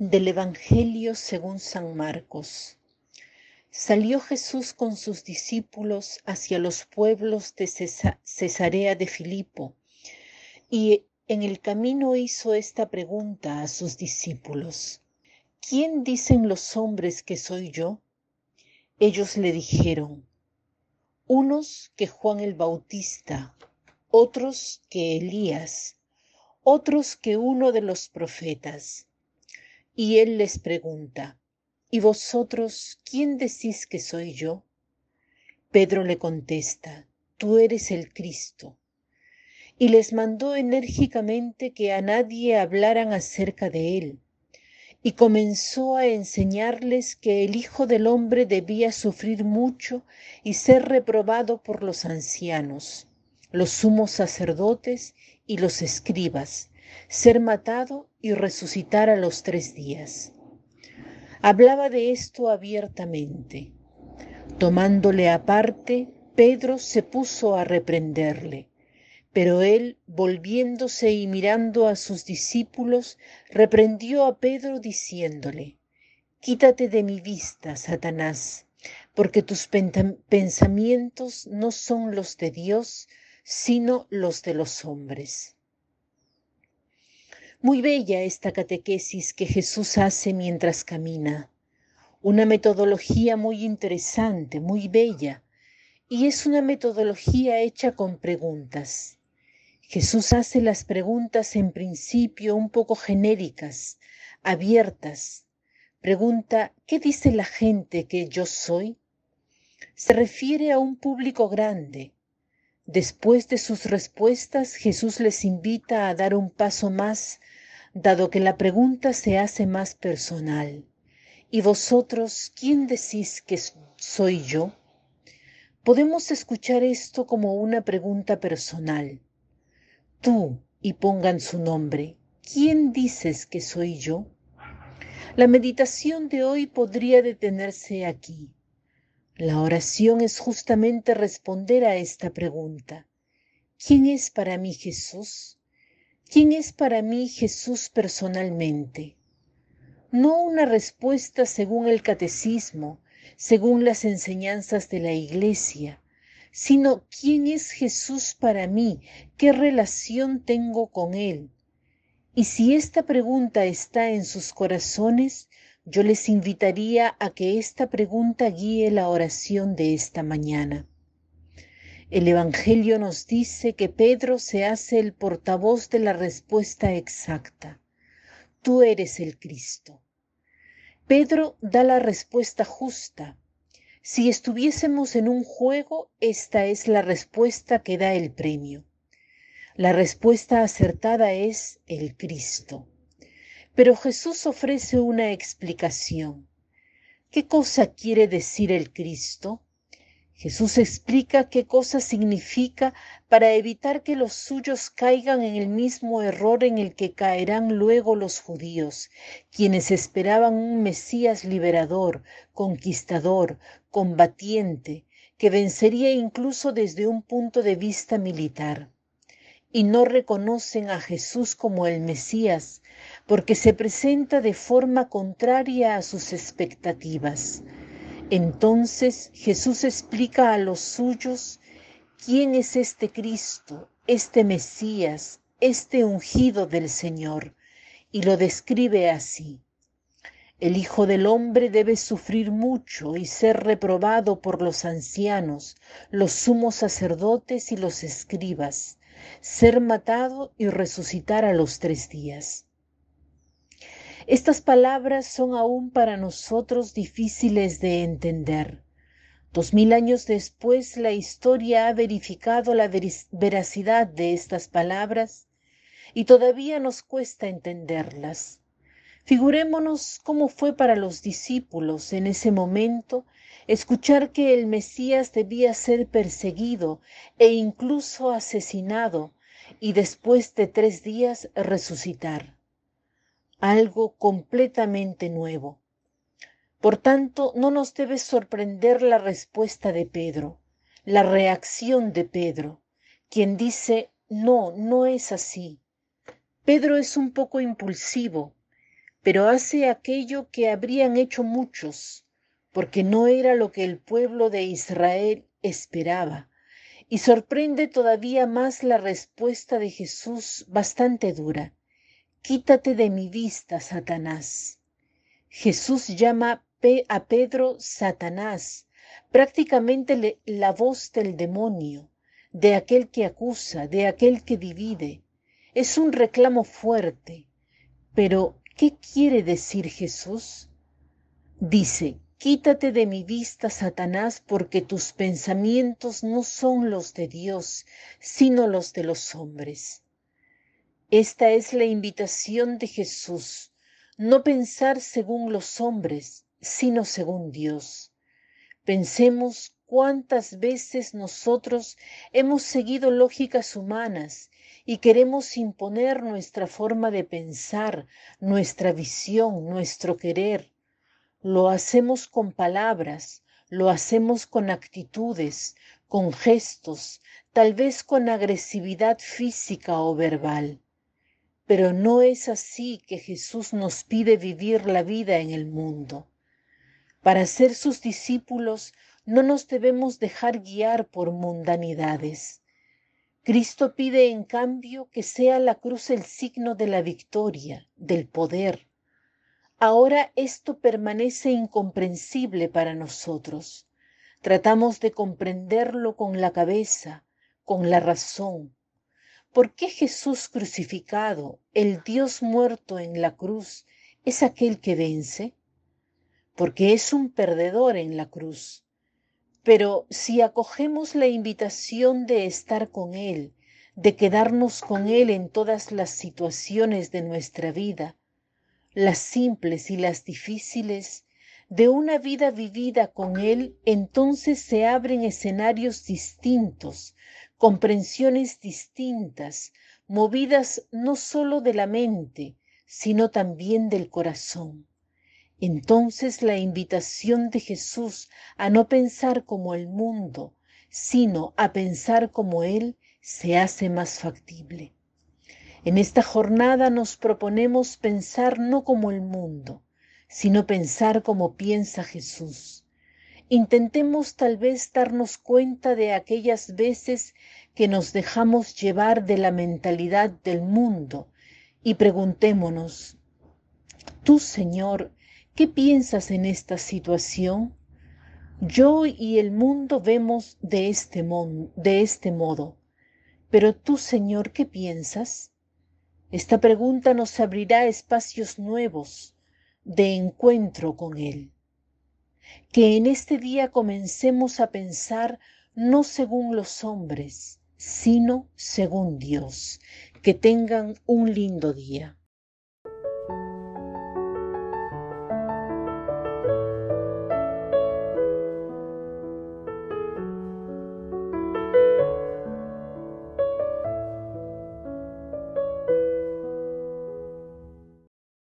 Del Evangelio según San Marcos. Salió Jesús con sus discípulos hacia los pueblos de Cesarea de Filipo y en el camino hizo esta pregunta a sus discípulos. ¿Quién dicen los hombres que soy yo? Ellos le dijeron, unos que Juan el Bautista, otros que Elías, otros que uno de los profetas. Y él les pregunta, ¿y vosotros quién decís que soy yo? Pedro le contesta, tú eres el Cristo. Y les mandó enérgicamente que a nadie hablaran acerca de él. Y comenzó a enseñarles que el Hijo del Hombre debía sufrir mucho y ser reprobado por los ancianos, los sumos sacerdotes y los escribas, ser matado y resucitar a los tres días. Hablaba de esto abiertamente. Tomándole aparte, Pedro se puso a reprenderle, pero él, volviéndose y mirando a sus discípulos, reprendió a Pedro diciéndole, Quítate de mi vista, Satanás, porque tus pensamientos no son los de Dios, sino los de los hombres. Muy bella esta catequesis que Jesús hace mientras camina. Una metodología muy interesante, muy bella. Y es una metodología hecha con preguntas. Jesús hace las preguntas en principio un poco genéricas, abiertas. Pregunta, ¿qué dice la gente que yo soy? Se refiere a un público grande. Después de sus respuestas, Jesús les invita a dar un paso más dado que la pregunta se hace más personal. ¿Y vosotros quién decís que soy yo? Podemos escuchar esto como una pregunta personal. Tú, y pongan su nombre, ¿quién dices que soy yo? La meditación de hoy podría detenerse aquí. La oración es justamente responder a esta pregunta. ¿Quién es para mí Jesús? ¿Quién es para mí Jesús personalmente? No una respuesta según el catecismo, según las enseñanzas de la iglesia, sino quién es Jesús para mí, qué relación tengo con Él. Y si esta pregunta está en sus corazones, yo les invitaría a que esta pregunta guíe la oración de esta mañana. El Evangelio nos dice que Pedro se hace el portavoz de la respuesta exacta. Tú eres el Cristo. Pedro da la respuesta justa. Si estuviésemos en un juego, esta es la respuesta que da el premio. La respuesta acertada es el Cristo. Pero Jesús ofrece una explicación. ¿Qué cosa quiere decir el Cristo? Jesús explica qué cosa significa para evitar que los suyos caigan en el mismo error en el que caerán luego los judíos, quienes esperaban un Mesías liberador, conquistador, combatiente, que vencería incluso desde un punto de vista militar. Y no reconocen a Jesús como el Mesías, porque se presenta de forma contraria a sus expectativas. Entonces Jesús explica a los suyos quién es este Cristo, este Mesías, este ungido del Señor, y lo describe así. El Hijo del Hombre debe sufrir mucho y ser reprobado por los ancianos, los sumos sacerdotes y los escribas, ser matado y resucitar a los tres días. Estas palabras son aún para nosotros difíciles de entender. Dos mil años después, la historia ha verificado la veracidad de estas palabras y todavía nos cuesta entenderlas. Figurémonos cómo fue para los discípulos en ese momento escuchar que el Mesías debía ser perseguido e incluso asesinado y después de tres días resucitar algo completamente nuevo. Por tanto, no nos debe sorprender la respuesta de Pedro, la reacción de Pedro, quien dice, no, no es así. Pedro es un poco impulsivo, pero hace aquello que habrían hecho muchos, porque no era lo que el pueblo de Israel esperaba. Y sorprende todavía más la respuesta de Jesús bastante dura. Quítate de mi vista, Satanás. Jesús llama a Pedro Satanás, prácticamente la voz del demonio, de aquel que acusa, de aquel que divide. Es un reclamo fuerte. Pero, ¿qué quiere decir Jesús? Dice, quítate de mi vista, Satanás, porque tus pensamientos no son los de Dios, sino los de los hombres. Esta es la invitación de Jesús, no pensar según los hombres, sino según Dios. Pensemos cuántas veces nosotros hemos seguido lógicas humanas y queremos imponer nuestra forma de pensar, nuestra visión, nuestro querer. Lo hacemos con palabras, lo hacemos con actitudes, con gestos, tal vez con agresividad física o verbal. Pero no es así que Jesús nos pide vivir la vida en el mundo. Para ser sus discípulos no nos debemos dejar guiar por mundanidades. Cristo pide en cambio que sea la cruz el signo de la victoria, del poder. Ahora esto permanece incomprensible para nosotros. Tratamos de comprenderlo con la cabeza, con la razón, ¿Por qué Jesús crucificado, el Dios muerto en la cruz, es aquel que vence? Porque es un perdedor en la cruz. Pero si acogemos la invitación de estar con Él, de quedarnos con Él en todas las situaciones de nuestra vida, las simples y las difíciles, de una vida vivida con Él, entonces se abren escenarios distintos, comprensiones distintas, movidas no sólo de la mente, sino también del corazón. Entonces la invitación de Jesús a no pensar como el mundo, sino a pensar como Él, se hace más factible. En esta jornada nos proponemos pensar no como el mundo, sino pensar como piensa Jesús intentemos tal vez darnos cuenta de aquellas veces que nos dejamos llevar de la mentalidad del mundo y preguntémonos, tú Señor, ¿qué piensas en esta situación? Yo y el mundo vemos de este, de este modo, pero tú Señor, ¿qué piensas? Esta pregunta nos abrirá espacios nuevos de encuentro con Él que en este día comencemos a pensar no según los hombres, sino según Dios. Que tengan un lindo día.